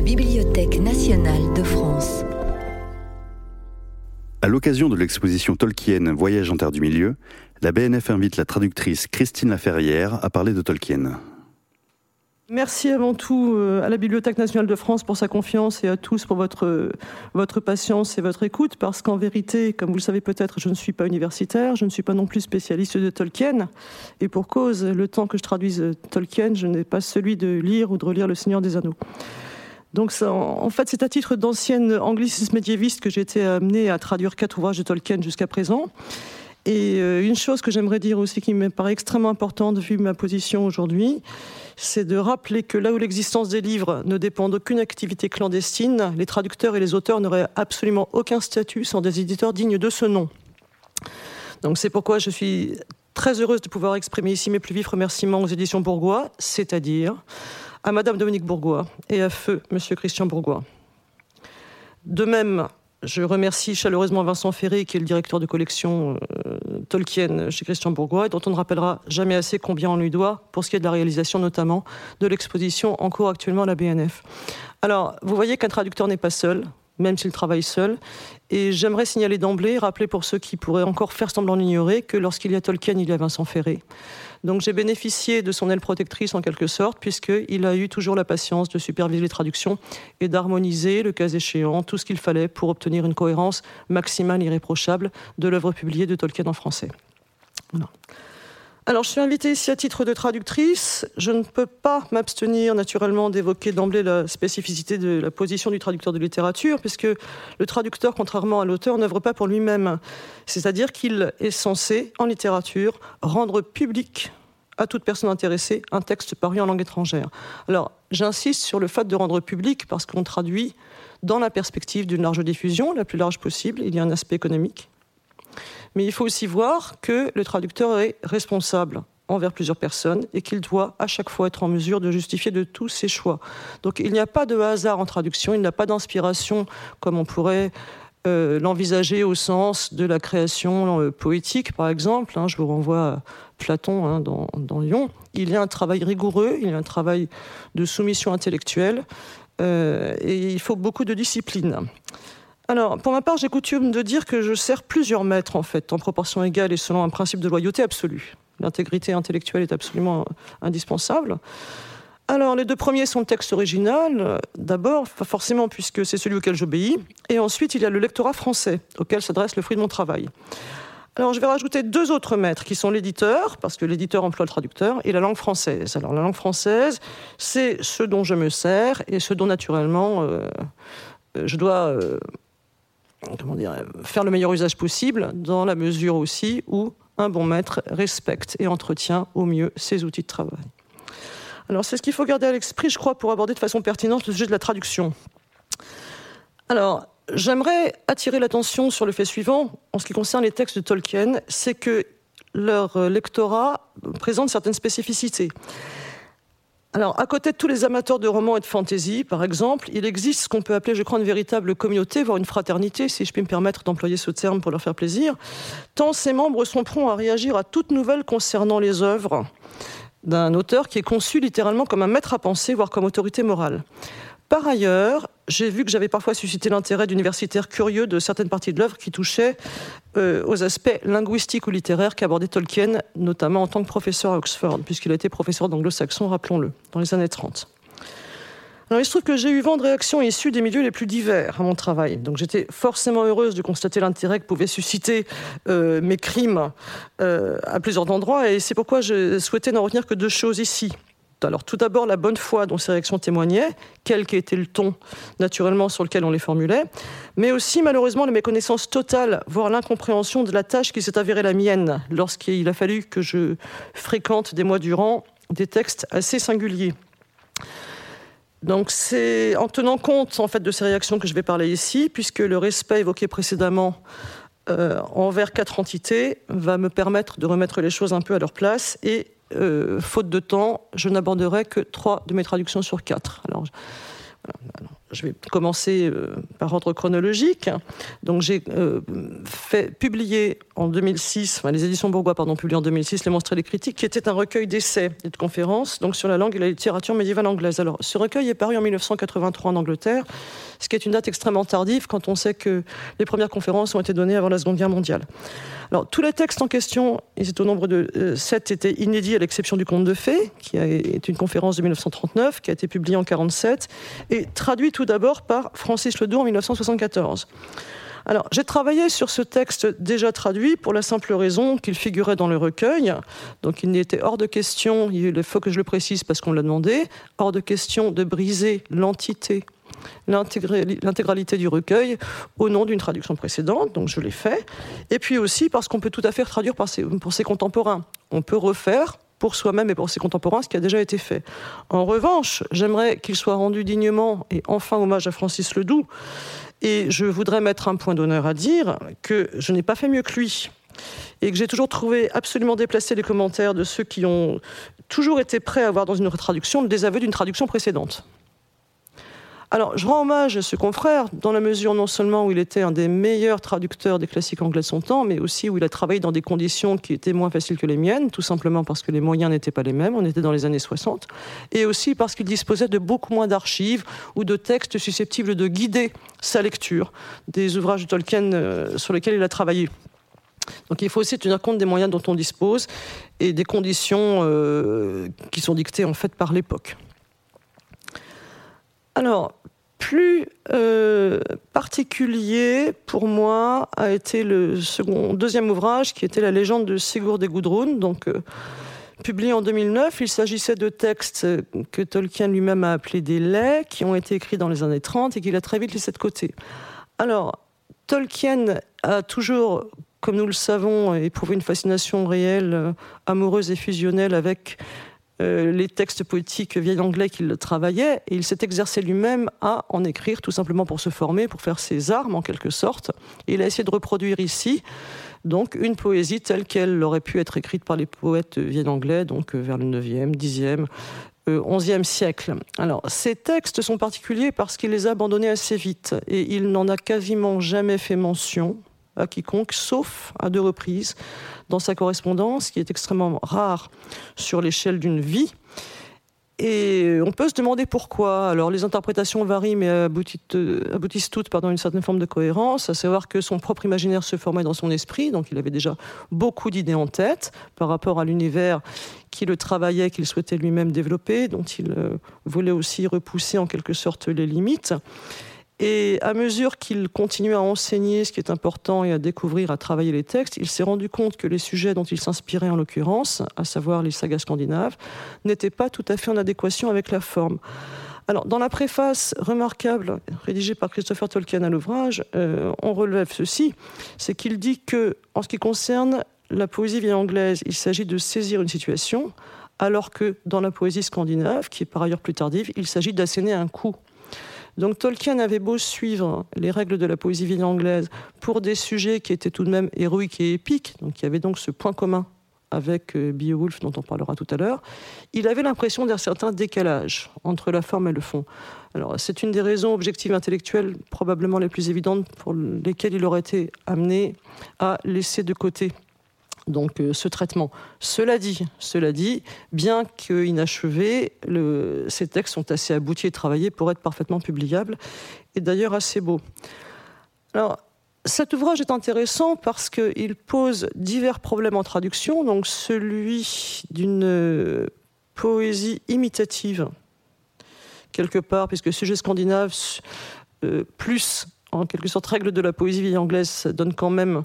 la Bibliothèque nationale de France. À l'occasion de l'exposition Tolkien Voyage en terre du milieu, la BNF invite la traductrice Christine Laferrière à parler de Tolkien. Merci avant tout euh, à la Bibliothèque nationale de France pour sa confiance et à tous pour votre, votre patience et votre écoute, parce qu'en vérité, comme vous le savez peut-être, je ne suis pas universitaire, je ne suis pas non plus spécialiste de Tolkien, et pour cause, le temps que je traduise Tolkien, je n'ai pas celui de lire ou de relire Le Seigneur des Anneaux. Donc en fait, c'est à titre d'ancienne angliciste médiéviste que j'ai été amenée à traduire quatre ouvrages de Tolkien jusqu'à présent. Et euh, une chose que j'aimerais dire aussi qui me paraît extrêmement importante vu ma position aujourd'hui, c'est de rappeler que là où l'existence des livres ne dépend d'aucune activité clandestine, les traducteurs et les auteurs n'auraient absolument aucun statut sans des éditeurs dignes de ce nom. Donc c'est pourquoi je suis très heureuse de pouvoir exprimer ici mes plus vifs remerciements aux éditions Bourgois, c'est-à-dire à Madame Dominique Bourgois et à feu Monsieur Christian Bourgois. De même, je remercie chaleureusement Vincent Ferré, qui est le directeur de collection euh, Tolkien chez Christian Bourgois, et dont on ne rappellera jamais assez combien on lui doit, pour ce qui est de la réalisation notamment de l'exposition en cours actuellement à la BNF. Alors, vous voyez qu'un traducteur n'est pas seul, même s'il travaille seul. Et j'aimerais signaler d'emblée, rappeler pour ceux qui pourraient encore faire semblant d'ignorer, que lorsqu'il y a Tolkien, il y a Vincent Ferré. Donc j'ai bénéficié de son aile protectrice en quelque sorte, puisqu'il a eu toujours la patience de superviser les traductions et d'harmoniser, le cas échéant, tout ce qu'il fallait pour obtenir une cohérence maximale, irréprochable de l'œuvre publiée de Tolkien en français. Alors, je suis invitée ici à titre de traductrice. Je ne peux pas m'abstenir naturellement d'évoquer d'emblée la spécificité de la position du traducteur de littérature, puisque le traducteur, contrairement à l'auteur, n'œuvre pas pour lui-même. C'est-à-dire qu'il est censé, en littérature, rendre public à toute personne intéressée un texte paru en langue étrangère. Alors, j'insiste sur le fait de rendre public parce qu'on traduit dans la perspective d'une large diffusion, la plus large possible. Il y a un aspect économique, mais il faut aussi voir que le traducteur est responsable envers plusieurs personnes et qu'il doit à chaque fois être en mesure de justifier de tous ses choix. Donc il n'y a pas de hasard en traduction, il n'y a pas d'inspiration comme on pourrait euh, l'envisager au sens de la création euh, poétique, par exemple. Hein. je vous renvoie à Platon hein, dans, Lyon. Il y a un travail rigoureux, il y a un travail de soumission intellectuelle, euh, et il faut beaucoup de discipline. Alors, pour ma part, j'ai coutume de dire que je sers plusieurs maîtres, en fait, en proportion égale et selon un principe de loyauté absolue. L'intégrité intellectuelle est absolument indispensable. Alors, les deux premiers sont le texte original, d'abord, forcément, puisque c'est celui auquel j'obéis, et ensuite, il y a le lectorat français, auquel s'adresse le fruit de mon travail. Alors, je vais rajouter deux autres maîtres qui sont l'éditeur, parce que l'éditeur emploie le traducteur, et la langue française. Alors, la langue française, c'est ce dont je me sers et ce dont, naturellement, euh, je dois euh, faire le meilleur usage possible, dans la mesure aussi où un bon maître respecte et entretient au mieux ses outils de travail. Alors c'est ce qu'il faut garder à l'esprit, je crois, pour aborder de façon pertinente le sujet de la traduction. Alors, j'aimerais attirer l'attention sur le fait suivant, en ce qui concerne les textes de Tolkien, c'est que leur lectorat présente certaines spécificités. Alors, à côté de tous les amateurs de romans et de fantasy, par exemple, il existe ce qu'on peut appeler, je crois, une véritable communauté, voire une fraternité, si je puis me permettre d'employer ce terme pour leur faire plaisir, tant ces membres sont prompts à réagir à toute nouvelle concernant les œuvres d'un auteur qui est conçu littéralement comme un maître à penser, voire comme autorité morale. Par ailleurs, j'ai vu que j'avais parfois suscité l'intérêt d'universitaires curieux de certaines parties de l'œuvre qui touchaient euh, aux aspects linguistiques ou littéraires qu'abordait Tolkien, notamment en tant que professeur à Oxford, puisqu'il a été professeur d'anglo-saxon, rappelons-le, dans les années 30. Alors, il se trouve que j'ai eu vent de réactions issues des milieux les plus divers à mon travail. Donc, j'étais forcément heureuse de constater l'intérêt que pouvaient susciter euh, mes crimes euh, à plusieurs endroits. Et c'est pourquoi je souhaitais n'en retenir que deux choses ici. Alors tout d'abord la bonne foi dont ces réactions témoignaient, quel qu'était le ton naturellement sur lequel on les formulait, mais aussi malheureusement la méconnaissance totale, voire l'incompréhension de la tâche qui s'est avérée la mienne lorsqu'il a fallu que je fréquente des mois durant des textes assez singuliers. Donc c'est en tenant compte en fait de ces réactions que je vais parler ici, puisque le respect évoqué précédemment euh, envers quatre entités va me permettre de remettre les choses un peu à leur place et euh, faute de temps, je n'aborderai que trois de mes traductions sur quatre. Alors, je vais commencer euh, par ordre chronologique. Donc, j'ai euh, fait publier en 2006, enfin, les éditions Bourgois, pardon, publié en 2006, Les Monstres et les Critiques, qui était un recueil d'essais et de conférences donc sur la langue et la littérature médiévale anglaise. Alors, ce recueil est paru en 1983 en Angleterre, ce qui est une date extrêmement tardive quand on sait que les premières conférences ont été données avant la Seconde Guerre mondiale. Tous les textes en question, ils étaient au nombre de euh, sept, étaient inédits à l'exception du conte de fées, qui est une conférence de 1939, qui a été publiée en 1947, et traduit tout d'abord par Francis Ledoux en 1974. Alors, j'ai travaillé sur ce texte déjà traduit pour la simple raison qu'il figurait dans le recueil. Donc, il n'était hors de question, il faut que je le précise parce qu'on l'a demandé, hors de question de briser l'entité l'intégralité du recueil au nom d'une traduction précédente, donc je l'ai fait. Et puis aussi parce qu'on peut tout à fait traduire pour ses contemporains. On peut refaire pour soi-même et pour ses contemporains ce qui a déjà été fait. En revanche, j'aimerais qu'il soit rendu dignement et enfin hommage à Francis Ledoux. Et je voudrais mettre un point d'honneur à dire que je n'ai pas fait mieux que lui et que j'ai toujours trouvé absolument déplacé les commentaires de ceux qui ont toujours été prêts à voir dans une traduction le désaveu d'une traduction précédente. Alors, je rends hommage à ce confrère, dans la mesure non seulement où il était un des meilleurs traducteurs des classiques anglais de son temps, mais aussi où il a travaillé dans des conditions qui étaient moins faciles que les miennes, tout simplement parce que les moyens n'étaient pas les mêmes, on était dans les années 60, et aussi parce qu'il disposait de beaucoup moins d'archives ou de textes susceptibles de guider sa lecture des ouvrages de Tolkien euh, sur lesquels il a travaillé. Donc il faut aussi tenir compte des moyens dont on dispose et des conditions euh, qui sont dictées en fait par l'époque. Alors, plus euh, particulier pour moi a été le second, deuxième ouvrage qui était La légende de Sigurd et Gudrun, donc euh, publié en 2009. Il s'agissait de textes que Tolkien lui-même a appelés des laits, qui ont été écrits dans les années 30 et qu'il a très vite laissé de côté. Alors, Tolkien a toujours, comme nous le savons, éprouvé une fascination réelle, euh, amoureuse et fusionnelle avec euh, les textes poétiques vieil anglais qu'il travaillait, et il s'est exercé lui-même à en écrire tout simplement pour se former, pour faire ses armes en quelque sorte. Il a essayé de reproduire ici donc une poésie telle qu'elle aurait pu être écrite par les poètes vieil anglais, donc euh, vers le 9e, 10e, 11e siècle. Alors, ces textes sont particuliers parce qu'il les a abandonnés assez vite et il n'en a quasiment jamais fait mention à quiconque, sauf à deux reprises dans sa correspondance, qui est extrêmement rare sur l'échelle d'une vie. Et on peut se demander pourquoi. Alors les interprétations varient, mais aboutissent toutes par une certaine forme de cohérence, à savoir que son propre imaginaire se formait dans son esprit, donc il avait déjà beaucoup d'idées en tête par rapport à l'univers qui le travaillait, qu'il souhaitait lui-même développer, dont il euh, voulait aussi repousser en quelque sorte les limites. Et à mesure qu'il continuait à enseigner ce qui est important et à découvrir, à travailler les textes, il s'est rendu compte que les sujets dont il s'inspirait en l'occurrence, à savoir les sagas scandinaves, n'étaient pas tout à fait en adéquation avec la forme. Alors, dans la préface remarquable rédigée par Christopher Tolkien à l'ouvrage, euh, on relève ceci, c'est qu'il dit que, en ce qui concerne la poésie vieille anglaise, il s'agit de saisir une situation, alors que dans la poésie scandinave, qui est par ailleurs plus tardive, il s'agit d'asséner un coup. Donc Tolkien avait beau suivre les règles de la poésie vieille anglaise pour des sujets qui étaient tout de même héroïques et épiques, donc il y avait donc ce point commun avec euh, Beowulf dont on parlera tout à l'heure, il avait l'impression d'un certain décalage entre la forme et le fond. C'est une des raisons objectives intellectuelles probablement les plus évidentes pour lesquelles il aurait été amené à laisser de côté donc euh, ce traitement. Cela dit, cela dit, bien qu'inachevés, ces textes sont assez aboutis et travaillés pour être parfaitement publiables, et d'ailleurs assez beaux. Alors, cet ouvrage est intéressant parce qu'il pose divers problèmes en traduction, donc celui d'une euh, poésie imitative, quelque part, puisque sujet scandinave, euh, plus en quelque sorte règle de la poésie anglaise, donne quand même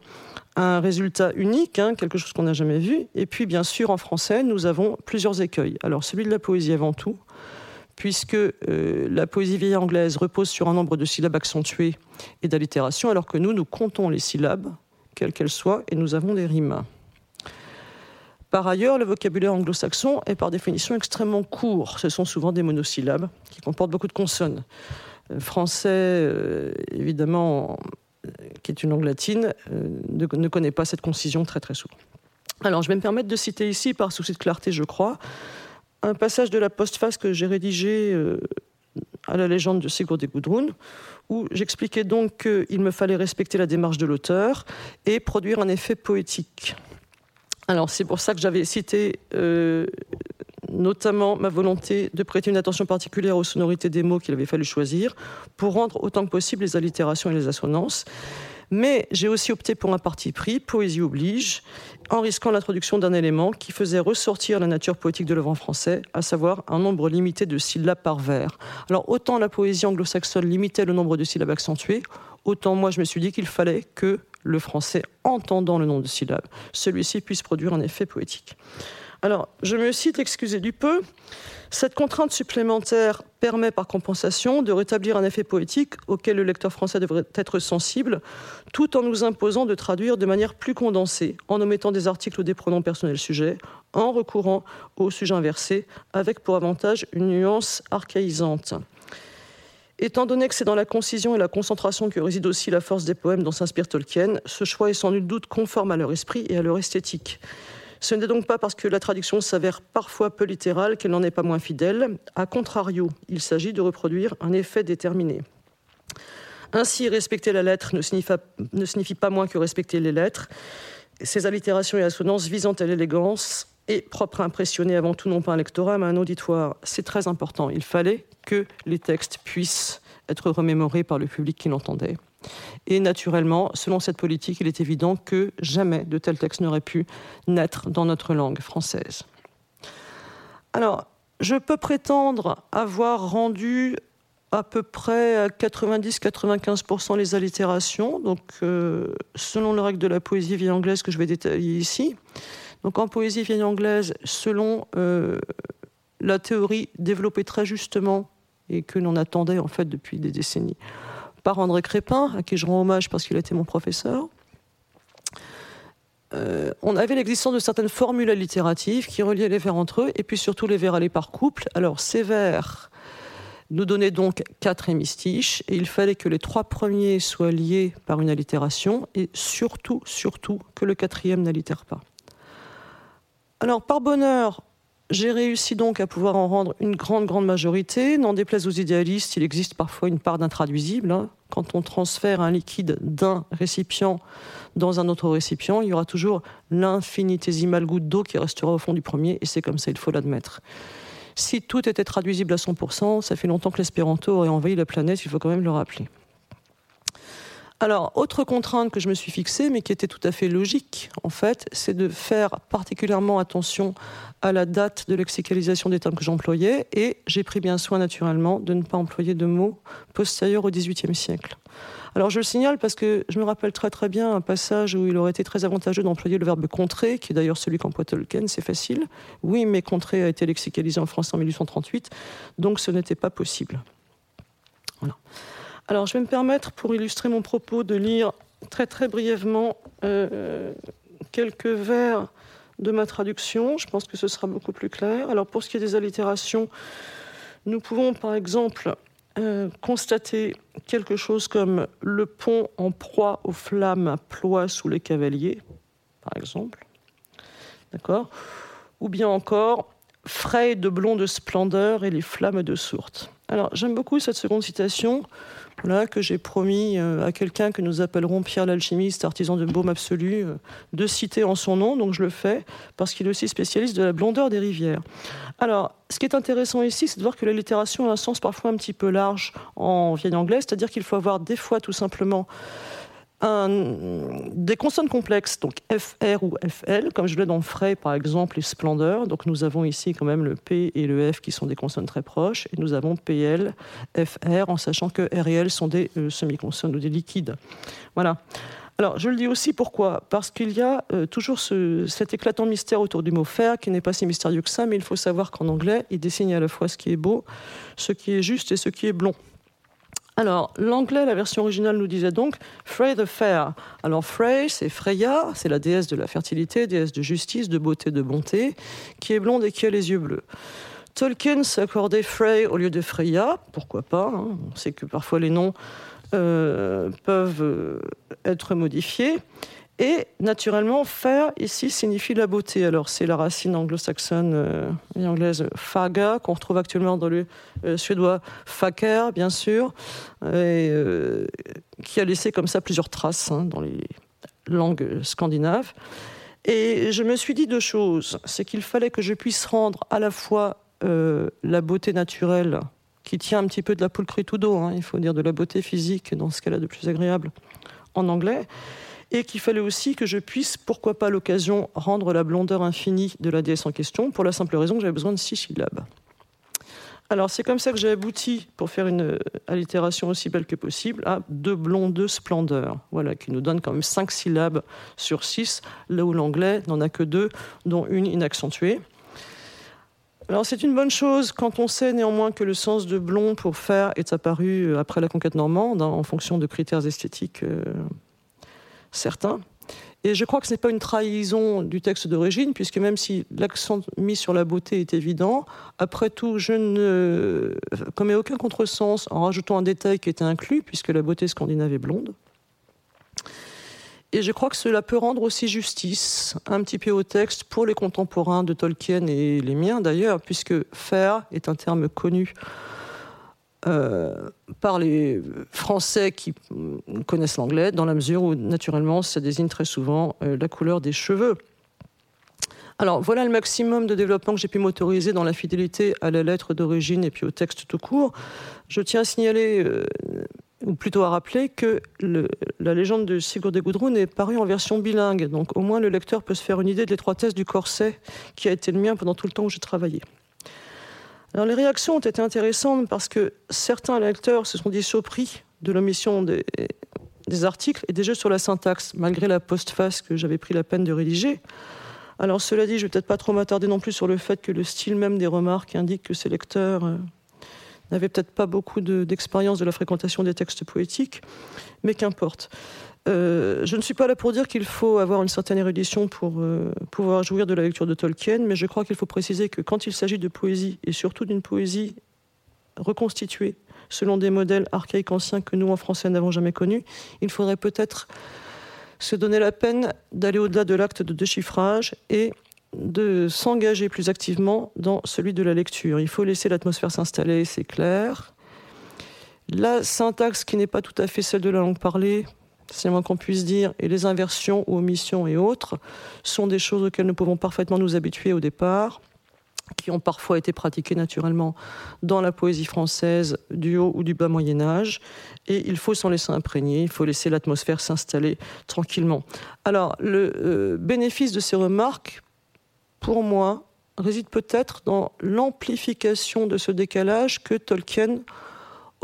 un résultat unique, hein, quelque chose qu'on n'a jamais vu. Et puis, bien sûr, en français, nous avons plusieurs écueils. Alors, celui de la poésie avant tout, puisque euh, la poésie vieille anglaise repose sur un nombre de syllabes accentuées et d'allitérations, alors que nous, nous comptons les syllabes, quelles qu'elles soient, et nous avons des rimes. Par ailleurs, le vocabulaire anglo-saxon est par définition extrêmement court. Ce sont souvent des monosyllabes qui comportent beaucoup de consonnes. Français, euh, évidemment, qui est une langue latine, euh, ne, connaît pas cette concision très très souvent. Alors je vais me permettre de citer ici, par souci de clarté je crois, un passage de la postface que j'ai rédigé euh, à la légende de Sigurd et Gudrun, où j'expliquais donc qu'il me fallait respecter la démarche de l'auteur et produire un effet poétique. Alors c'est pour ça que j'avais cité notamment ma volonté de prêter une attention particulière aux sonorités des mots qu'il avait fallu choisir pour rendre autant que possible les allitérations et les assonances. Mais j'ai aussi opté pour un parti pris, poésie oblige, en risquant l'introduction d'un élément qui faisait ressortir la nature poétique de l'œuvre en français, à savoir un nombre limité de syllabes par vers. Alors autant la poésie anglo-saxonne limitait le nombre de syllabes accentuées, autant moi je me suis dit qu'il fallait que le français, entendant le nombre de syllabes, celui-ci puisse produire un effet poétique. Alors, je me cite, excusez du peu, cette contrainte supplémentaire permet par compensation de rétablir un effet poétique auquel le lecteur français devrait être sensible, tout en nous imposant de traduire de manière plus condensée, en omettant des articles ou des pronoms personnels sujets, en recourant au sujet inversé, avec pour avantage une nuance archaïsante. Étant donné que c'est dans la concision et la concentration que réside aussi la force des poèmes dont s'inspire Tolkien, ce choix est sans nul doute conforme à leur esprit et à leur esthétique. Ce n'est donc pas parce que la traduction s'avère parfois peu littérale qu'elle n'en est pas moins fidèle. A contrario, il s'agit de reproduire un effet déterminé. Ainsi, respecter la lettre ne signifie, pas moins que respecter les lettres. Ces allitérations et assonances visant à l'élégance et propres à impressionner avant tout non pas un lectorat mais un auditoire. C'est très important. Il fallait que les textes puissent être remémorés par le public qui l'entendait. Et naturellement, selon cette politique, il est évident que jamais de tels textes n'auraient pu naître dans notre langue française. Alors, je peux prétendre avoir rendu à peu près 90-95% les allitérations, donc euh, selon le règle de la poésie vieille anglaise que je vais détailler ici. Donc en poésie vieille anglaise, selon euh, la théorie développée très justement et que l'on attendait en fait depuis des décennies, par André Crépin, à qui je rends hommage parce qu'il a été mon professeur. Euh, on avait l'existence de certaines formules allitératives qui reliaient les vers entre eux, et puis surtout les vers allés par couple. Alors ces vers nous donnaient donc quatre hémistiches, et il fallait que les trois premiers soient liés par une allitération, et surtout, surtout, que le quatrième n'allitère pas. Alors par bonheur, j'ai réussi donc à pouvoir en rendre une grande, grande majorité. N'en déplaise aux idéalistes, il existe parfois une part d'intraduisible. Hein. Quand on transfère un liquide d'un récipient dans un autre récipient, il y aura toujours l'infinitésimale goutte d'eau qui restera au fond du premier, et c'est comme ça, il faut l'admettre. Si tout était traduisible à 100%, ça fait longtemps que l'espéranto aurait envahi la planète, il faut quand même le rappeler. Alors, autre contrainte que je me suis fixée, mais qui était tout à fait logique, en fait, c'est de faire particulièrement attention à la date de lexicalisation des termes que j'employais, et j'ai pris bien soin, naturellement, de ne pas employer de mots postérieurs au XVIIIe siècle. Alors, je le signale parce que je me rappelle très très bien un passage où il aurait été très avantageux d'employer le verbe contrer, qui est d'ailleurs celui qu'emploie Tolkien, c'est facile. Oui, mais contrer a été lexicalisé en français en 1838, donc ce n'était pas possible. Voilà. Alors, je vais me permettre, pour illustrer mon propos, de lire très très brièvement euh, quelques vers de ma traduction. Je pense que ce sera beaucoup plus clair. Alors, pour ce qui est des allitérations, nous pouvons par exemple euh, constater quelque chose comme le pont en proie aux flammes ploie sous les cavaliers, par exemple. D'accord? Ou bien encore frais de blonde splendeur et les flammes de sourte. Alors, j'aime beaucoup cette seconde citation que j'ai promis euh, à quelqu'un que nous appellerons Pierre l'alchimiste, artisan de baume absolu, euh, de citer en son nom. Donc je le fais parce qu'il est aussi spécialiste de la blondeur des rivières. Alors, ce qui est intéressant ici, c'est de voir que la littération a un sens parfois un petit peu large en vieille anglaise, c'est-à-dire qu'il faut avoir des fois tout simplement des consonnes complexes, donc FR ou FL, comme je l'ai dans Fray par exemple, et Splendeur. Donc nous avons ici quand même le P et le F qui sont des consonnes très proches, et nous avons PL, FR, en sachant que R et L sont des euh, semi-consonnes ou des liquides. Voilà. Alors, je le dis aussi pourquoi? Parce qu'il y a euh, toujours cet éclatant mystère autour du mot faire qui n'est pas si mystérieux que ça, mais il faut savoir qu'en anglais, il dessine à la fois ce qui est beau, ce qui est juste et ce qui est blond. Alors, l'anglais, la version originale nous disait donc Frey the Fair. Alors, Frey, c'est Freya, c'est la déesse de la fertilité, déesse de justice, de beauté, de bonté, qui est blonde et qui a les yeux bleus. Tolkien s'accordait Frey au lieu de Freya, pourquoi pas hein. On sait que parfois les noms euh, peuvent euh, être modifiés. Et naturellement, faire ici signifie la beauté. Alors c'est la racine anglo-saxonne euh, et anglaise faga qu'on retrouve actuellement dans le euh, suédois faker, bien sûr, et, euh, qui a laissé comme ça plusieurs traces hein, dans les langues scandinaves. Et je me suis dit deux choses. C'est qu'il fallait que je puisse rendre à la fois la beauté naturelle qui tient un petit peu de la pulcritudo, hein, il faut dire de la beauté physique dans ce qu'elle a de plus agréable en anglais, et qu'il fallait aussi que je puisse, pourquoi pas l'occasion, rendre la blondeur infinie de la déesse en question, pour la simple raison que j'avais besoin de six syllabes. Alors c'est comme ça que j'ai abouti, pour faire une euh, allitération aussi belle que possible, à deux blonds, deux splendeurs, voilà, qui nous donne quand même cinq syllabes sur six, là où l'anglais n'en a que deux, dont une inaccentuée. Alors c'est une bonne chose quand on sait néanmoins que le sens de blond pour faire est apparu euh, après la conquête normande, hein, en fonction de critères esthétiques euh, certains. Et je crois que ce n'est pas une trahison du texte d'origine, puisque même si l'accent mis sur la beauté est évident, après tout, je ne commets aucun contresens en rajoutant un détail qui était inclus, puisque la beauté scandinave est blonde. Et je crois que cela peut rendre aussi justice un petit peu au texte pour les contemporains de Tolkien et les miens d'ailleurs, puisque faire est un terme connu euh, par les Français qui connaissent l'anglais, dans la mesure où naturellement ça désigne très souvent euh, la couleur des cheveux. Alors voilà le maximum de développement que j'ai pu m'autoriser dans la fidélité à la lettre d'origine et puis au texte tout court. Je tiens à signaler euh, ou plutôt à rappeler que la légende de Sigurd et Gudrun est parue en version bilingue, donc au moins le lecteur peut se faire une idée de l'étroitesse du corset qui a été le mien pendant tout le temps où j'ai travaillé. Les réactions ont été intéressantes parce que certains lecteurs se sont dit surpris de l'omission des, articles et des jeux sur la syntaxe, malgré la postface que j'avais pris la peine de rédiger. Alors cela dit, je vais peut-être pas trop m'attarder non plus sur le fait que le style même des remarques indique que ces lecteurs euh, n'avait peut-être pas beaucoup d'expérience de, la fréquentation des textes poétiques, mais qu'importe. Euh, je ne suis pas là pour dire qu'il faut avoir une certaine érudition pour euh, pouvoir jouir de la lecture de Tolkien, mais je crois qu'il faut préciser que quand il s'agit de poésie, et surtout d'une poésie reconstituée selon des modèles archaïques anciens que nous, en français, n'avons jamais connus, il faudrait peut-être se donner la peine d'aller au-delà de l'acte de déchiffrage et de s'engager plus activement dans celui de la lecture. Il faut laisser l'atmosphère s'installer, c'est clair. La syntaxe qui n'est pas tout à fait celle de la langue parlée, c'est moins qu'on puisse dire, et les inversions ou omissions et autres, sont des choses auxquelles nous pouvons parfaitement nous habituer au départ, qui ont parfois été pratiquées naturellement dans la poésie française du haut ou du bas Moyen Âge, et il faut s'en laisser imprégner, il faut laisser l'atmosphère s'installer tranquillement. Alors, le euh, bénéfice de ces remarques pour moi, réside peut-être dans l'amplification de ce décalage que Tolkien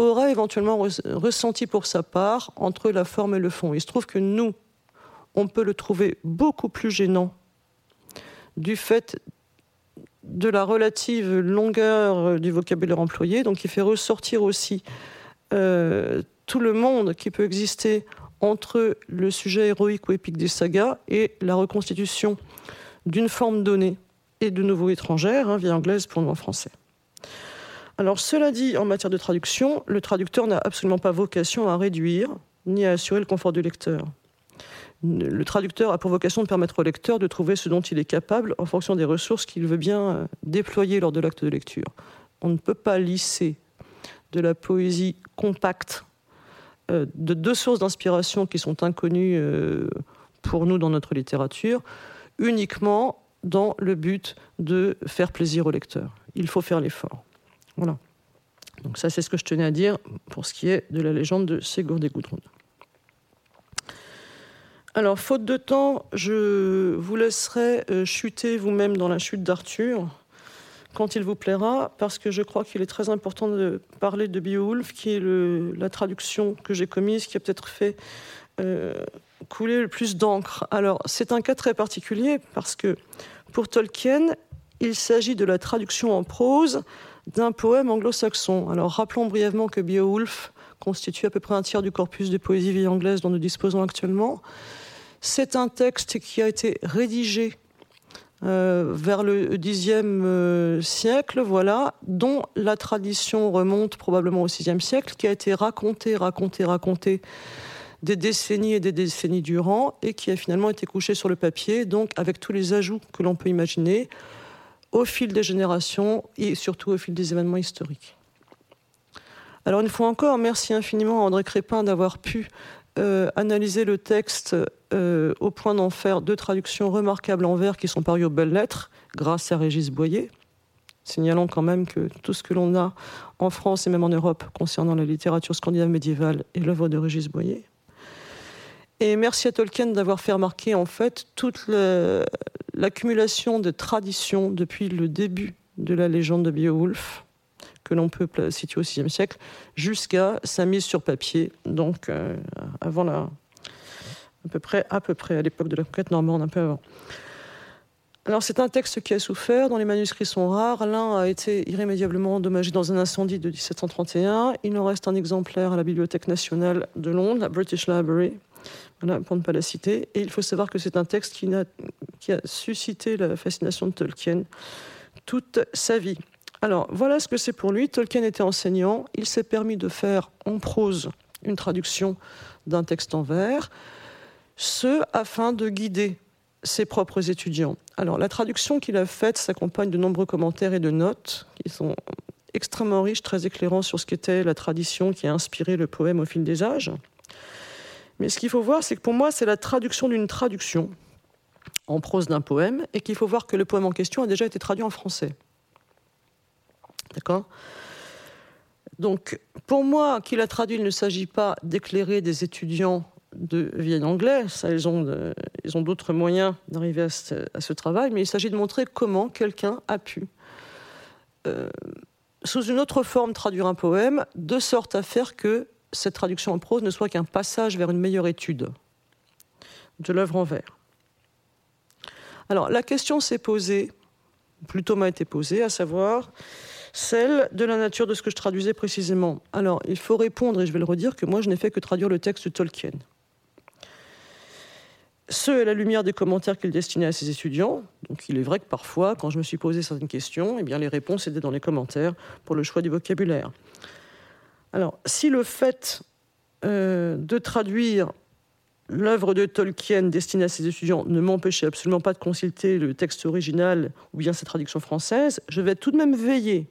aurait éventuellement ressenti pour sa part entre la forme et le fond. Il se trouve que nous, on peut le trouver beaucoup plus gênant du fait de la relative longueur du vocabulaire employé, donc il fait ressortir aussi euh, tout le monde qui peut exister entre le sujet héroïque ou épique des sagas et la reconstitution d'une forme donnée et de nouveau étrangère, hein, via anglaise pour nous en français. Alors cela dit, en matière de traduction, le traducteur n'a absolument pas vocation à réduire ni à assurer le confort du lecteur. Le traducteur a pour vocation de permettre au lecteur de trouver ce dont il est capable en fonction des ressources qu'il veut bien euh, déployer lors de l'acte de lecture. On ne peut pas lisser de la poésie compacte euh, de deux sources d'inspiration qui sont inconnues euh, pour nous dans notre littérature uniquement dans le but de faire plaisir au lecteur. Il faut faire l'effort. Voilà. Donc ça, c'est ce que je tenais à dire pour ce qui est de la légende de Sigurd et Gudrun. Alors, faute de temps, je vous laisserai euh, chuter vous-même dans la chute d'Arthur quand il vous plaira, parce que je crois qu'il est très important de parler de Beowulf, qui est la traduction que j'ai commise, qui a peut-être fait euh, couler le plus d'encre. Alors, c'est un cas très particulier parce que pour Tolkien, il s'agit de la traduction en prose d'un poème anglo-saxon. Alors, rappelons brièvement que Beowulf constitue à peu près un tiers du corpus de poésie vieille anglaise dont nous disposons actuellement. C'est un texte qui a été rédigé euh, vers le Xe euh, siècle, voilà, dont la tradition remonte probablement au VIe siècle, qui a été raconté, raconté, raconté des décennies et des décennies durant et qui a finalement été couché sur le papier, donc avec tous les ajouts que l'on peut imaginer au fil des générations et surtout au fil des événements historiques. Alors une fois encore, merci infiniment à André Crépin d'avoir pu euh, analyser le texte euh, au point d'en faire deux traductions remarquables en vers qui sont parues aux belles lettres grâce à Régis Boyer. Signalons quand même que tout ce que l'on a en France et même en Europe concernant la littérature scandinave médiévale est l'œuvre de Régis Boyer. Et merci à Tolkien d'avoir fait remarquer en fait toute l'accumulation de traditions depuis le début de la légende de Beowulf, que l'on peut situer au VIe siècle, jusqu'à sa mise sur papier, donc euh, avant la, à peu près, à peu près à l'époque de la conquête normande, un peu avant. Alors c'est un texte qui a souffert, dont les manuscrits sont rares. L'un a été irrémédiablement endommagé dans un incendie de 1731. Il en reste un exemplaire à la Bibliothèque nationale de Londres, la British Library, voilà, pour ne pas la citer. Et il faut savoir que c'est un texte qui a, qui a suscité la fascination de Tolkien toute sa vie. Alors voilà ce que c'est pour lui. Tolkien était enseignant. Il s'est permis de faire en prose une traduction d'un texte en vers, ce afin de guider ses propres étudiants. Alors la traduction qu'il a faite s'accompagne de nombreux commentaires et de notes qui sont extrêmement riches, très éclairants sur ce qu'était la tradition qui a inspiré le poème au fil des âges. Mais ce qu'il faut voir, c'est que pour moi, c'est la traduction d'une traduction en prose d'un poème, et qu'il faut voir que le poème en question a déjà été traduit en français. D'accord? Donc, pour moi, qu'il a traduit, il ne s'agit pas d'éclairer des étudiants de vieil anglais. Ils ont, ils ont d'autres moyens d'arriver à, ce, travail, mais il s'agit de montrer comment quelqu'un a pu, euh, sous une autre forme, traduire un poème, de sorte à faire que cette traduction en prose ne soit qu'un passage vers une meilleure étude de l'œuvre en vers. Alors, la question s'est posée, plutôt m'a été posée, à savoir celle de la nature de ce que je traduisais précisément. Alors, il faut répondre, et je vais le redire, que moi, je n'ai fait que traduire le texte de Tolkien ce à la lumière des commentaires qu'il destinait à ses étudiants. Donc il est vrai que parfois, quand je me suis posé certaines questions, eh bien, les réponses étaient dans les commentaires pour le choix du vocabulaire. Alors, si le fait euh, de traduire l'œuvre de Tolkien destinée à ses étudiants ne m'empêchait absolument pas de consulter le texte original ou bien sa traduction française, je vais tout de même veiller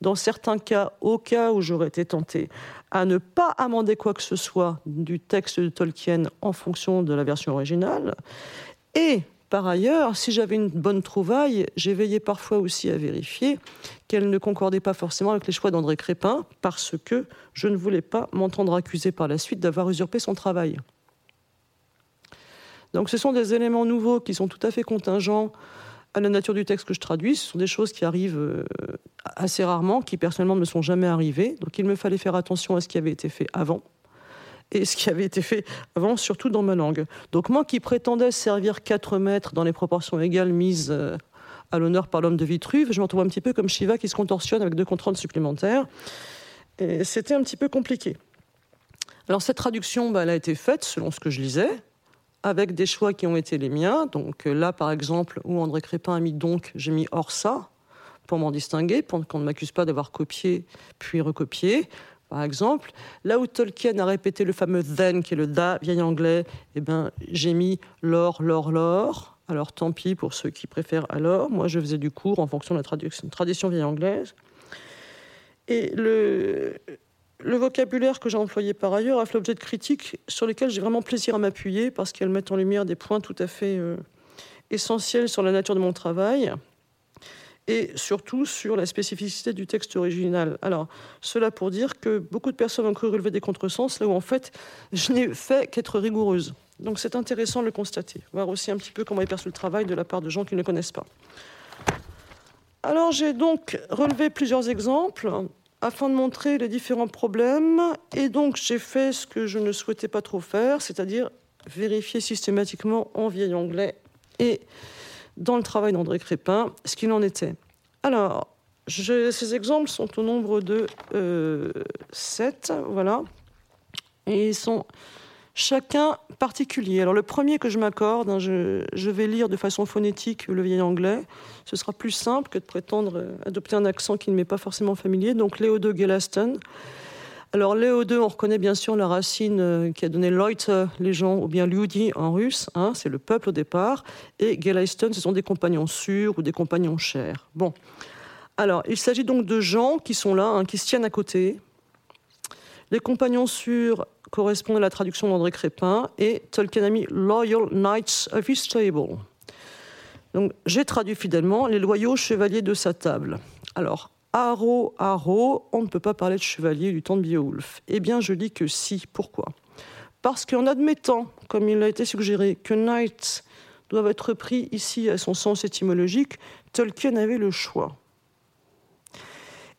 dans certains cas, au cas où j'aurais été tenté, à ne pas amender quoi que ce soit du texte de Tolkien en fonction de la version originale. Et par ailleurs, si j'avais une bonne trouvaille, j'ai veillé parfois aussi à vérifier qu'elle ne concordait pas forcément avec les choix d'André Crépin, parce que je ne voulais pas m'entendre accuser par la suite d'avoir usurpé son travail. Donc ce sont des éléments nouveaux qui sont tout à fait contingents à la nature du texte que je traduis. Ce sont des choses qui arrivent euh, assez rarement, qui personnellement ne me sont jamais arrivées. Donc il me fallait faire attention à ce qui avait été fait avant et ce qui avait été fait avant, surtout dans ma langue. Donc moi qui prétendais servir 4 mètres dans les proportions égales mises euh, à l'honneur par l'homme de Vitruve, je me un petit peu comme Shiva qui se contorsionne avec deux contrôles supplémentaires. Et c'était un petit peu compliqué. Alors cette traduction, bah, elle a été faite selon ce que je lisais, avec des choix qui ont été les miens. Donc euh, là, par exemple, où André Crépin a mis donc, j'ai mis ça pour m'en distinguer, pour qu'on ne m'accuse pas d'avoir copié puis recopié. Par exemple, là où Tolkien a répété le fameux then, qui est le da vieil anglais, eh ben, j'ai mis l'or, l'or, l'or. Alors tant pis pour ceux qui préfèrent alors. Moi, je faisais du cours en fonction de la tradition vieille anglaise. Et le, vocabulaire que j'ai employé par ailleurs a fait l'objet de critiques sur lesquelles j'ai vraiment plaisir à m'appuyer parce qu'elles mettent en lumière des points tout à fait euh, essentiels sur la nature de mon travail et surtout sur la spécificité du texte original. Alors, cela pour dire que beaucoup de personnes ont cru relever des contresens, là où en fait, je n'ai fait qu'être rigoureuse. Donc c'est intéressant de le constater, voir aussi un petit peu comment est perçu le travail de la part de gens qui ne connaissent pas. Alors j'ai donc relevé plusieurs exemples afin de montrer les différents problèmes. Et donc, j'ai fait ce que je ne souhaitais pas trop faire, c'est-à-dire vérifier systématiquement en vieil anglais et dans le travail d'André Crépin ce qu'il en était. Alors, ces exemples sont au nombre de euh, sept, voilà. Et ils sont chacun particulier. Alors le premier que je m'accorde, hein, je, vais lire de façon phonétique le vieil anglais. Ce sera plus simple que de prétendre euh, adopter un accent qui ne m'est pas forcément familier. Donc Léo de Gellaston. Alors, Léo II, on reconnaît bien sûr la racine euh, qui a donné Leute, les gens, ou bien Ludi en russe, hein, c'est le peuple au départ, et Geleisten, ce sont des compagnons sûrs ou des compagnons chers. Bon. Alors, il s'agit donc de gens qui sont là, hein, qui se tiennent à côté. Les compagnons sûrs correspondent à la traduction d'André Crépin, et Tolkien a mis Loyal Knights of his table. Donc, j'ai traduit fidèlement les loyaux chevaliers de sa table. Alors, Haro, Haro, on ne peut pas parler de chevalier du temps de Beowulf. Eh bien, je dis que si. Pourquoi? Parce qu'en admettant, comme il a été suggéré, que knight doivent être pris ici à son sens étymologique, Tolkien avait le choix.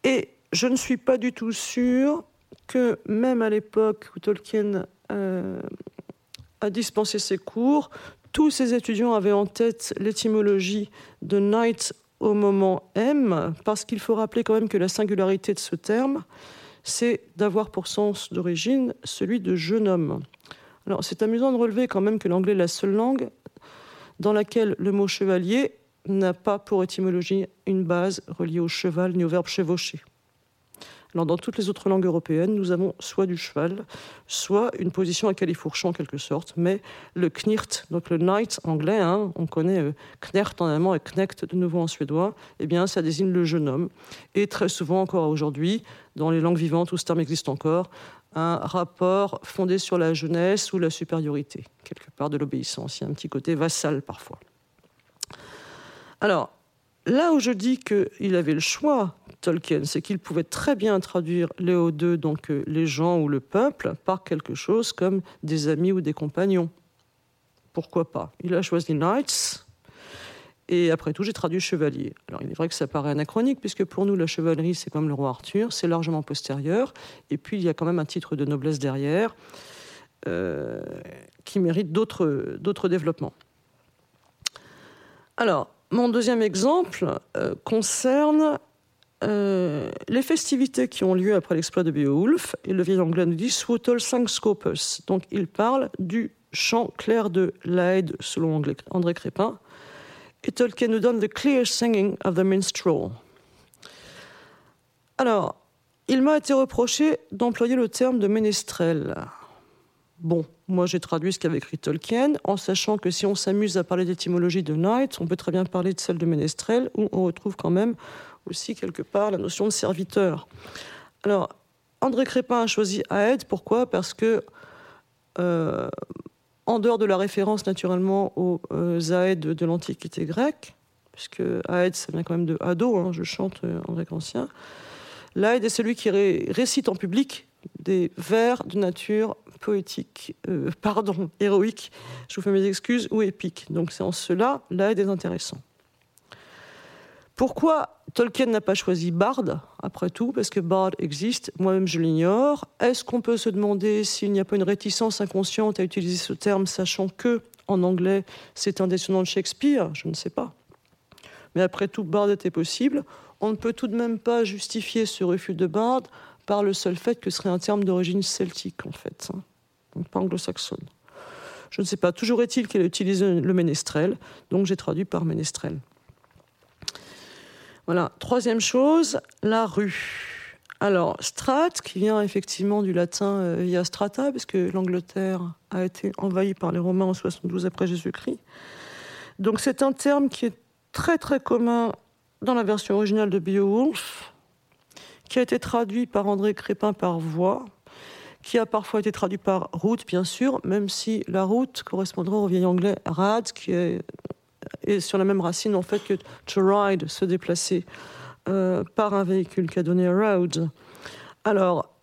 Et je ne suis pas du tout sûr que même à l'époque où Tolkien euh, a dispensé ses cours, tous ses étudiants avaient en tête l'étymologie de knight au moment M, parce qu'il faut rappeler quand même que la singularité de ce terme, c'est d'avoir pour sens d'origine celui de jeune homme. Alors c'est amusant de relever quand même que l'anglais est la seule langue dans laquelle le mot chevalier n'a pas pour étymologie une base reliée au cheval ni au verbe chevaucher dans toutes les autres langues européennes, nous avons soit du cheval, soit une position à califourchon en quelque sorte. Mais le knirt, donc le knight anglais, hein, on connaît euh, knert en allemand et knecht de nouveau en suédois, eh bien, ça désigne le jeune homme. Et très souvent, encore aujourd'hui, dans les langues vivantes où ce terme existe encore, un rapport fondé sur la jeunesse ou la supériorité, quelque part de l'obéissance. Il y a un petit côté vassal parfois. Alors, là où je dis qu'il avait le choix Tolkien, c'est qu'il pouvait très bien traduire Léo II, donc euh, les gens ou le peuple, par quelque chose comme des amis ou des compagnons. Pourquoi pas? Il a choisi Knights, et après tout, j'ai traduit chevalier. Alors, il est vrai que ça paraît anachronique, puisque pour nous, la chevalerie, c'est comme le roi Arthur, c'est largement postérieur. Et puis, il y a quand même un titre de noblesse derrière euh, qui mérite d'autres développements. Alors, mon deuxième exemple euh, concerne euh, les festivités qui ont lieu après l'exploit de Beowulf, et le vieil anglais nous dit Swotol Scopus. Donc il parle du chant clair de l'Aide, selon André Crépin. Et Tolkien nous donne The Clear Singing of the Minstrel. Alors, il m'a été reproché d'employer le terme de ménestrel. Bon, moi j'ai traduit ce qu'avait écrit Tolkien, en sachant que si on s'amuse à parler d'étymologie de knight, on peut très bien parler de celle de ménestrel, où on retrouve quand même aussi quelque part la notion de serviteur. Alors, André Crépin a choisi Aed, pourquoi? Parce que, euh, en dehors de la référence naturellement aux euh, Aed de, l'Antiquité grecque, puisque Aed, ça vient quand même de Ado, hein, je chante euh, en grec ancien, l'Aed est celui qui récite en public des vers de nature poétique, pardon, héroïque, je vous fais mes excuses, ou épique. Donc c'est en cela, l'Aed est intéressant. Pourquoi Tolkien n'a pas choisi Bard, après tout, parce que Bard existe, moi-même je l'ignore. Est-ce qu'on peut se demander s'il n'y a pas une réticence inconsciente à utiliser ce terme, sachant que, en anglais, c'est un des de Shakespeare? Je ne sais pas. Mais après tout, Bard était possible. On ne peut tout de même pas justifier ce refus de Bard par le seul fait que ce serait un terme d'origine celtique, en fait, hein. pas anglo-saxonne. Je ne sais pas. Toujours est-il qu'il a utilisé le ménestrel, donc j'ai traduit par ménestrel. Voilà. Troisième chose, la rue. Alors, strat, qui vient effectivement du latin euh, via strata, parce que l'Angleterre a été envahie par les Romains en 72 après Jésus-Christ. Donc, c'est un terme qui est très très commun dans la version originale de Beowulf, qui a été traduit par André Crépin par voix, qui a parfois été traduit par route, bien sûr, même si la route correspondra au vieil anglais rad, qui est sur la même racine en fait que to ride, se déplacer euh, par un véhicule qui a donné road. Alors,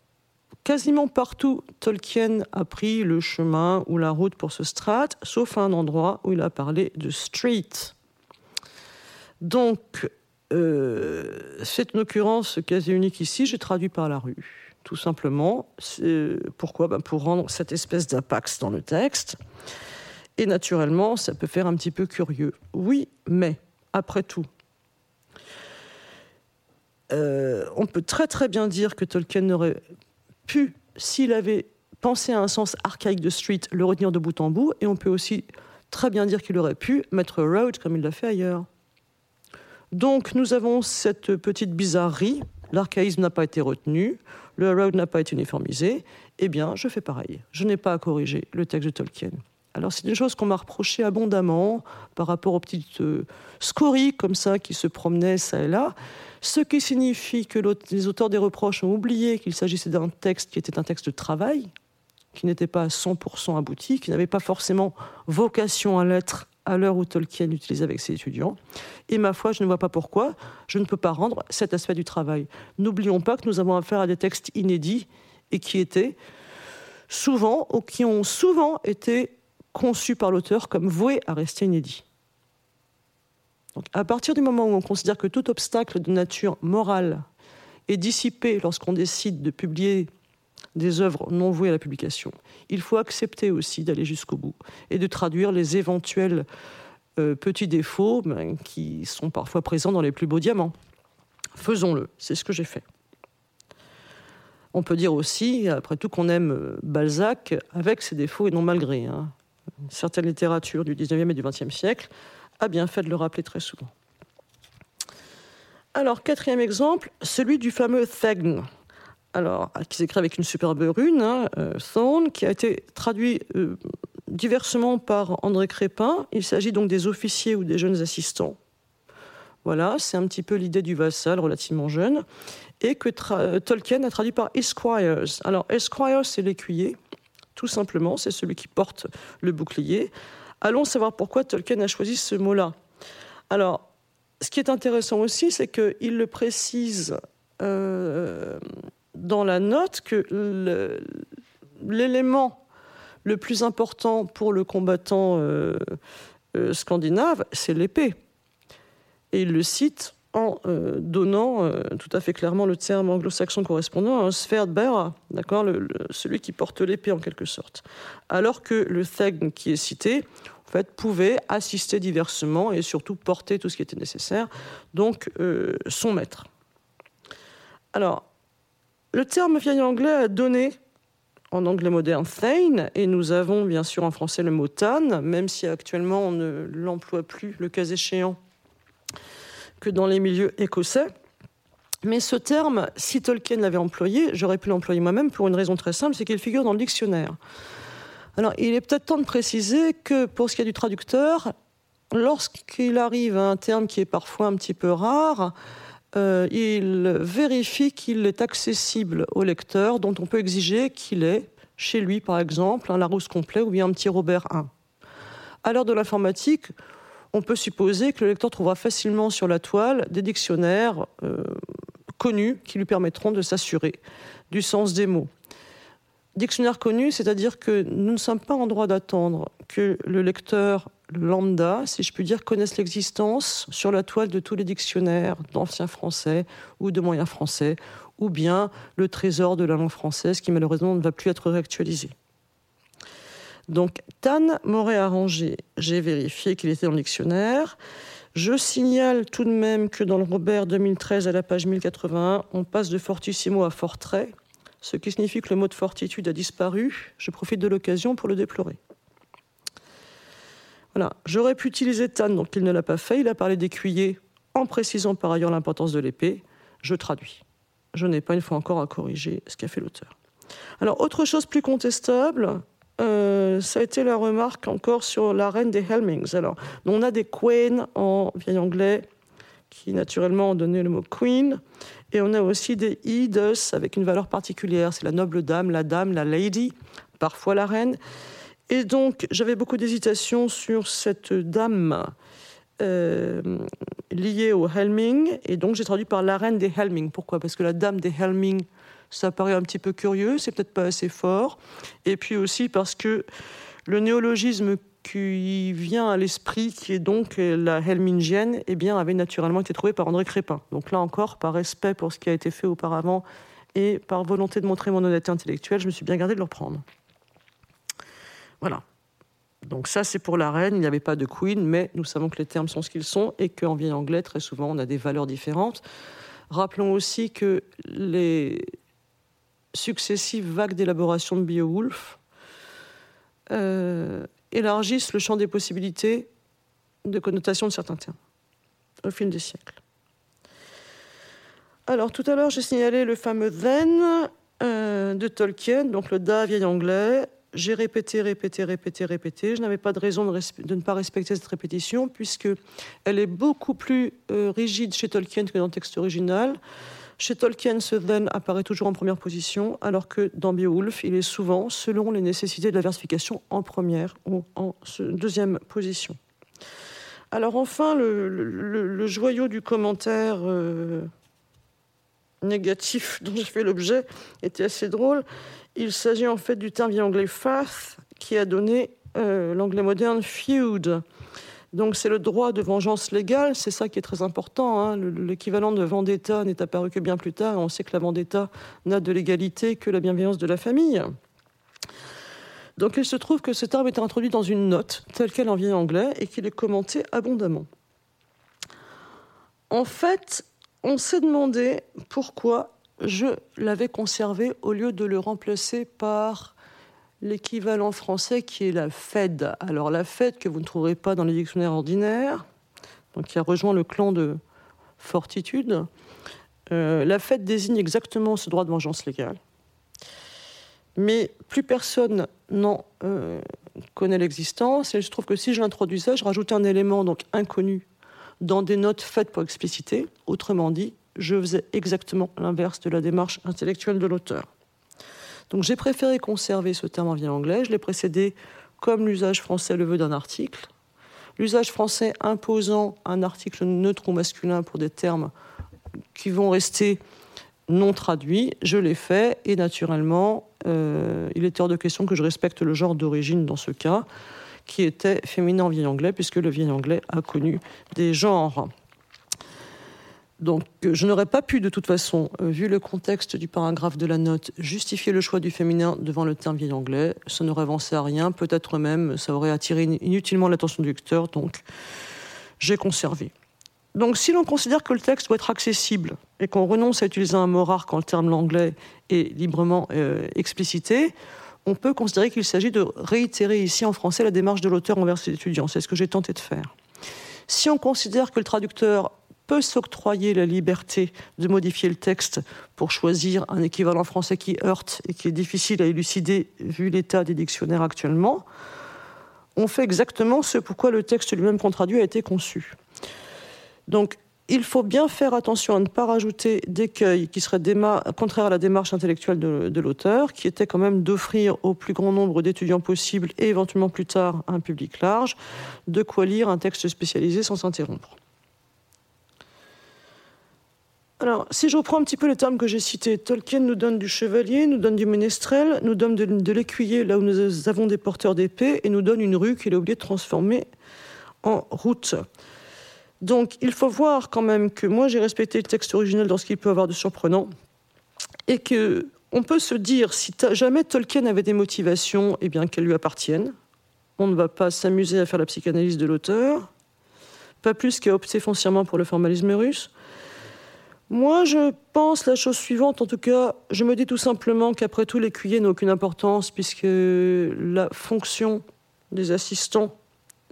quasiment partout, Tolkien a pris le chemin ou la route pour ce strat, sauf un endroit où il a parlé de street. Donc, euh, c'est une occurrence quasi unique ici, j'ai traduit par la rue, tout simplement. Pourquoi? Ben Pour rendre cette espèce d'impact dans le texte. Et naturellement, ça peut faire un petit peu curieux. Oui, mais après tout, euh, on peut très très bien dire que Tolkien n'aurait pu, s'il avait pensé à un sens archaïque de street, le retenir de bout en bout, et on peut aussi très bien dire qu'il aurait pu mettre road comme il l'a fait ailleurs. Donc nous avons cette petite bizarrerie l'archaïsme n'a pas été retenu, le road n'a pas été uniformisé, eh bien, je fais pareil. Je n'ai pas à corriger le texte de Tolkien. Alors, c'est une chose qu'on m'a reproché abondamment par rapport aux petites euh, scories comme ça qui se promenaient ça et là, ce qui signifie que les auteurs des reproches ont oublié qu'il s'agissait d'un texte qui était un texte de travail, qui n'était pas à 100% abouti, qui n'avait pas forcément vocation à l'être à l'heure où Tolkien l'utilise avec ses étudiants. Et ma foi, je ne vois pas pourquoi je ne peux pas rendre cet aspect du travail. N'oublions pas que nous avons affaire à des textes inédits et qui étaient souvent, ou qui ont souvent été conçus par l'auteur comme voués à rester inédits. Donc, à partir du moment où on considère que tout obstacle de nature morale est dissipé lorsqu'on décide de publier des œuvres non vouées à la publication, il faut accepter aussi d'aller jusqu'au bout et de traduire les éventuels euh, petits défauts ben, qui sont parfois présents dans les plus beaux diamants. Faisons-le, c'est ce que j'ai fait. On peut dire aussi, après tout, qu'on aime euh, Balzac avec ses défauts et non malgré. Hein. Certaines littératures du 19e et du 20e siècle a bien fait de le rappeler très souvent. Alors, quatrième exemple, celui du fameux Thegn, alors, qui s'écrit avec une superbe rune, hein, euh, Thorn, qui a été traduit euh, diversement par André Crépin. Il s'agit donc des officiers ou des jeunes assistants. Voilà, c'est un petit peu l'idée du vassal relativement jeune, et que euh, Tolkien a traduit par Esquires. Alors, Esquires, c'est l'écuyer, tout simplement, c'est celui qui porte le bouclier. Allons savoir pourquoi Tolkien a choisi ce mot-là. Alors, ce qui est intéressant aussi, c'est qu'il le précise dans la note que l'élément le, plus important pour le combattant euh, euh, scandinave, c'est l'épée. Et il le cite en euh, donnant tout à fait clairement le terme anglo-saxon correspondant à un sverdbearer, d'accord, celui qui porte l'épée en quelque sorte. Alors que le thegn qui est cité, en fait, pouvait assister diversement et surtout porter tout ce qui était nécessaire, donc son maître. Alors, le terme vieil anglais donné en anglais moderne Thane, et nous avons bien sûr en français le mot tan, même si actuellement on ne l'emploie plus, le cas échéant, que dans les milieux écossais. Mais ce terme, si Tolkien l'avait employé, j'aurais pu l'employer moi-même pour une raison très simple, c'est qu'il figure dans le dictionnaire. Alors, il est peut-être temps de préciser que pour ce qui est du traducteur, lorsqu'il arrive à un terme qui est parfois un petit peu rare, euh, il vérifie qu'il est accessible au lecteur, dont on peut exiger qu'il ait chez lui, par exemple, un Larousse complet ou bien un petit Robert 1. À l'heure de l'informatique, on peut supposer que le lecteur trouvera facilement sur la toile des dictionnaires euh, connus qui lui permettront de s'assurer du sens des mots. Dictionnaire connu, c'est-à-dire que nous ne sommes pas en droit d'attendre que le lecteur lambda, si je puis dire, connaissent l'existence sur la toile de tous les dictionnaires d'anciens français ou de moyens français, ou bien le trésor de la langue française qui malheureusement ne va plus être réactualisé. Donc Tan m'aurait arrangé, j'ai vérifié qu'il était dans le dictionnaire. Je signale tout de même que dans le Robert 2013 à la page 1081, on passe de fortissimo à fortrait, ce qui signifie que le mot de fortitude a disparu. Je profite de l'occasion pour le déplorer. Voilà. J'aurais pu utiliser Tan, donc il ne l'a pas fait. Il a parlé d'écuyer en précisant par ailleurs l'importance de l'épée. Je traduis. Je n'ai pas une fois encore à corriger ce qu'a fait l'auteur. Alors, autre chose plus contestable, euh, ça a été la remarque encore sur la reine des Helmings. Alors, on a des queens en vieil anglais qui naturellement ont donné le mot queen, et on a aussi des ides avec une valeur particulière. C'est la noble dame, la dame, la lady, parfois la reine. Et donc, j'avais beaucoup d'hésitation sur cette dame euh, liée au Helming, et donc j'ai traduit par la reine des Helming. Pourquoi? Parce que la dame des Helming, ça paraît un petit peu curieux, c'est peut-être pas assez fort, et puis aussi parce que le néologisme qui vient à l'esprit, qui est donc la helmingienne, eh bien, avait naturellement été trouvé par André Crépin. Donc là encore, par respect pour ce qui a été fait auparavant et par volonté de montrer mon honnêteté intellectuelle, je me suis bien gardé de le reprendre. Voilà. Donc ça, c'est pour la reine. Il n'y avait pas de queen, mais nous savons que les termes sont ce qu'ils sont et qu'en vieil anglais, très souvent, on a des valeurs différentes. Rappelons aussi que les successives vagues d'élaboration de Beowulf euh, élargissent le champ des possibilités de connotation de certains termes au fil des siècles. Alors, tout à l'heure, j'ai signalé le fameux then euh, de Tolkien, donc le da vieil anglais. J'ai répété, répété, répété, répété. Je n'avais pas de raison de, ne pas respecter cette répétition, puisque elle est beaucoup plus euh, rigide chez Tolkien que dans le texte original. Chez Tolkien, ce then apparaît toujours en première position, alors que dans Beowulf, il est souvent, selon les nécessités de la versification, en première ou en deuxième position. Alors enfin, le, joyau du commentaire euh, négatif dont j'ai fait l'objet était assez drôle. Il s'agit en fait du terme anglais fath qui a donné euh, l'anglais moderne feud. Donc c'est le droit de vengeance légale, c'est ça qui est très important. Hein. L'équivalent de vendetta n'est apparu que bien plus tard. On sait que la vendetta n'a de l'égalité que la bienveillance de la famille. Donc il se trouve que ce terme est introduit dans une note telle qu'elle en vient anglais et qu'il est commenté abondamment. En fait, on s'est demandé pourquoi je l'avais conservé au lieu de le remplacer par l'équivalent français qui est la Fed. Alors la Fed que vous ne trouverez pas dans les dictionnaires ordinaires, qui a rejoint le clan de Fortitude. Euh, la Fed désigne exactement ce droit de vengeance légale. Mais plus personne n'en euh, connaît l'existence. Et je trouve que si je l'introduisais, je rajoutais un élément donc inconnu dans des notes faites pour expliciter. Autrement dit, je faisais exactement l'inverse de la démarche intellectuelle de l'auteur. Donc j'ai préféré conserver ce terme en vieil anglais. Je l'ai précédé comme l'usage français le veut d'un article. L'usage français imposant un article neutre ou masculin pour des termes qui vont rester non traduits, je l'ai fait et naturellement, euh, il est hors de question que je respecte le genre d'origine dans ce cas, qui était féminin en vieil anglais, puisque le vieil anglais a connu des genres. Donc je n'aurais pas pu de toute façon, euh, vu le contexte du paragraphe de la note, justifier le choix du féminin devant le terme vieil anglais. Ça n'aurait avancé à rien, peut-être même ça aurait attiré inutilement l'attention du lecteur, donc j'ai conservé. Donc si l'on considère que le texte doit être accessible et qu'on renonce à utiliser un mot rare quand le terme l'anglais est librement euh, explicité, on peut considérer qu'il s'agit de réitérer ici en français la démarche de l'auteur envers ses étudiants. C'est ce que j'ai tenté de faire. Si on considère que le traducteur peut s'octroyer la liberté de modifier le texte pour choisir un équivalent français qui heurte et qui est difficile à élucider vu l'état des dictionnaires actuellement, on fait exactement ce pourquoi le texte lui-même qu'on traduit a été conçu. Donc, il faut bien faire attention à ne pas rajouter d'écueils qui seraient contraires à la démarche intellectuelle de, de l'auteur, qui était quand même d'offrir au plus grand nombre d'étudiants possible et éventuellement plus tard à un public large, de quoi lire un texte spécialisé sans s'interrompre. Alors, si je reprends un petit peu les termes que j'ai cités, Tolkien nous donne du chevalier, nous donne du ménestrel, nous donne de, l'écuyer là où nous avons des porteurs d'épée, et nous donne une rue qu'il a oublié de transformer en route. Donc, il faut voir quand même que moi j'ai respecté le texte original dans ce qu'il peut avoir de surprenant, et que on peut se dire si jamais Tolkien avait des motivations, eh bien qu'elles lui appartiennent. On ne va pas s'amuser à faire la psychanalyse de l'auteur, pas plus qu'à opter foncièrement pour le formalisme russe. Moi, je pense la chose suivante, en tout cas, je me dis tout simplement qu'après tout, l'écuyer n'a aucune importance, puisque la fonction des assistants,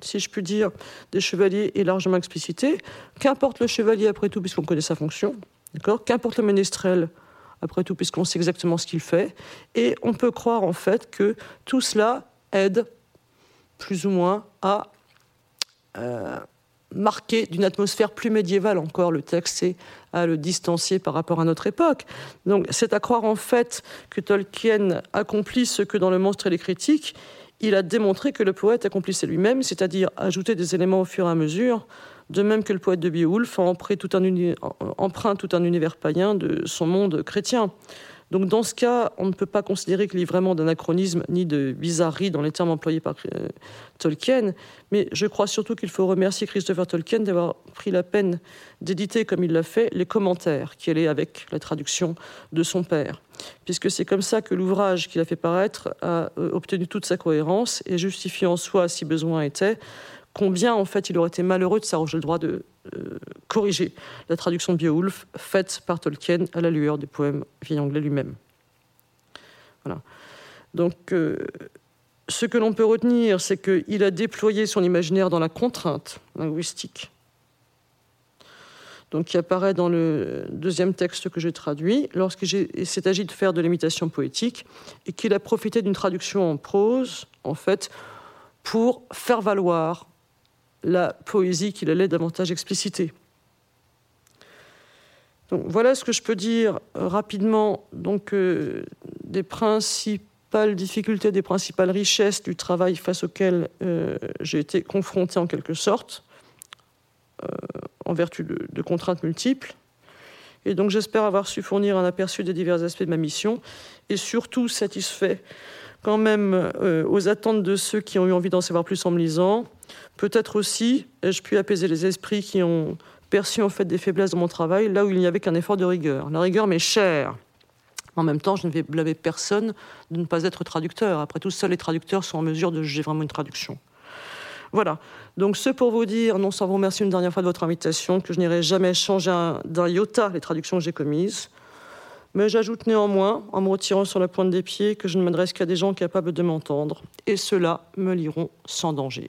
si je puis dire, des chevaliers est largement explicitée. Qu'importe le chevalier, après tout, puisqu'on connaît sa fonction, d'accord? Qu'importe le ménestrel, après tout, puisqu'on sait exactement ce qu'il fait. Et on peut croire, en fait, que tout cela aide, plus ou moins, à... Euh, marquer d'une atmosphère plus médiévale encore le texte à le distancier par rapport à notre époque. Donc c'est à croire en fait que Tolkien accomplit ce que dans Le Monstre et les critiques, il a démontré que le poète accomplissait lui-même, c'est-à-dire ajouter des éléments au fur et à mesure, de même que le poète de Beowulf emprunte tout un, tout un univers païen de son monde chrétien. Donc dans ce cas, on ne peut pas considérer qu'il y ait vraiment d'anachronisme ni de bizarrerie dans les termes employés par euh, Tolkien, mais je crois surtout qu'il faut remercier Christopher Tolkien d'avoir pris la peine d'éditer, comme il l'a fait, les commentaires qui allaient avec la traduction de son père, puisque c'est comme ça que l'ouvrage qu'il a fait paraître a euh, obtenu toute sa cohérence et justifie en soi, si besoin était, combien en fait il aurait été malheureux de s'arroger le droit de euh, corriger la traduction de Beowulf faite par Tolkien à la lueur des poèmes vieil anglais lui-même. Voilà. Donc, euh, ce que l'on peut retenir, c'est qu'il a déployé son imaginaire dans la contrainte linguistique. donc qui apparaît dans le deuxième texte que j'ai traduit, lorsqu'il s'est agi de faire de l'imitation poétique, et qu'il a profité d'une traduction en prose, en fait, pour faire valoir la poésie qu'il allait davantage expliciter. Voilà ce que je peux dire euh, rapidement donc, euh, des principales difficultés, des principales richesses du travail face auquel euh, j'ai été confronté en quelque sorte, en vertu de, contraintes multiples. Et donc j'espère avoir su fournir un aperçu des divers aspects de ma mission et surtout satisfait quand même aux attentes de ceux qui ont eu envie d'en savoir plus en me lisant. Peut-être aussi ai-je pu apaiser les esprits qui ont perçu en fait des faiblesses dans mon travail, là où il n'y avait qu'un effort de rigueur. La rigueur m'est chère. En même temps, je ne vais blâmer personne de ne pas être traducteur. Après tout, seuls les traducteurs sont en mesure de juger vraiment une traduction. Voilà. Donc, ce pour vous dire, non sans vous remercier une dernière fois de votre invitation, que je n'irai jamais changer d'un iota les traductions que j'ai commises. Mais j'ajoute néanmoins, en me retirant sur la pointe des pieds, que je ne m'adresse qu'à des gens capables de m'entendre. Et ceux-là me liront sans danger.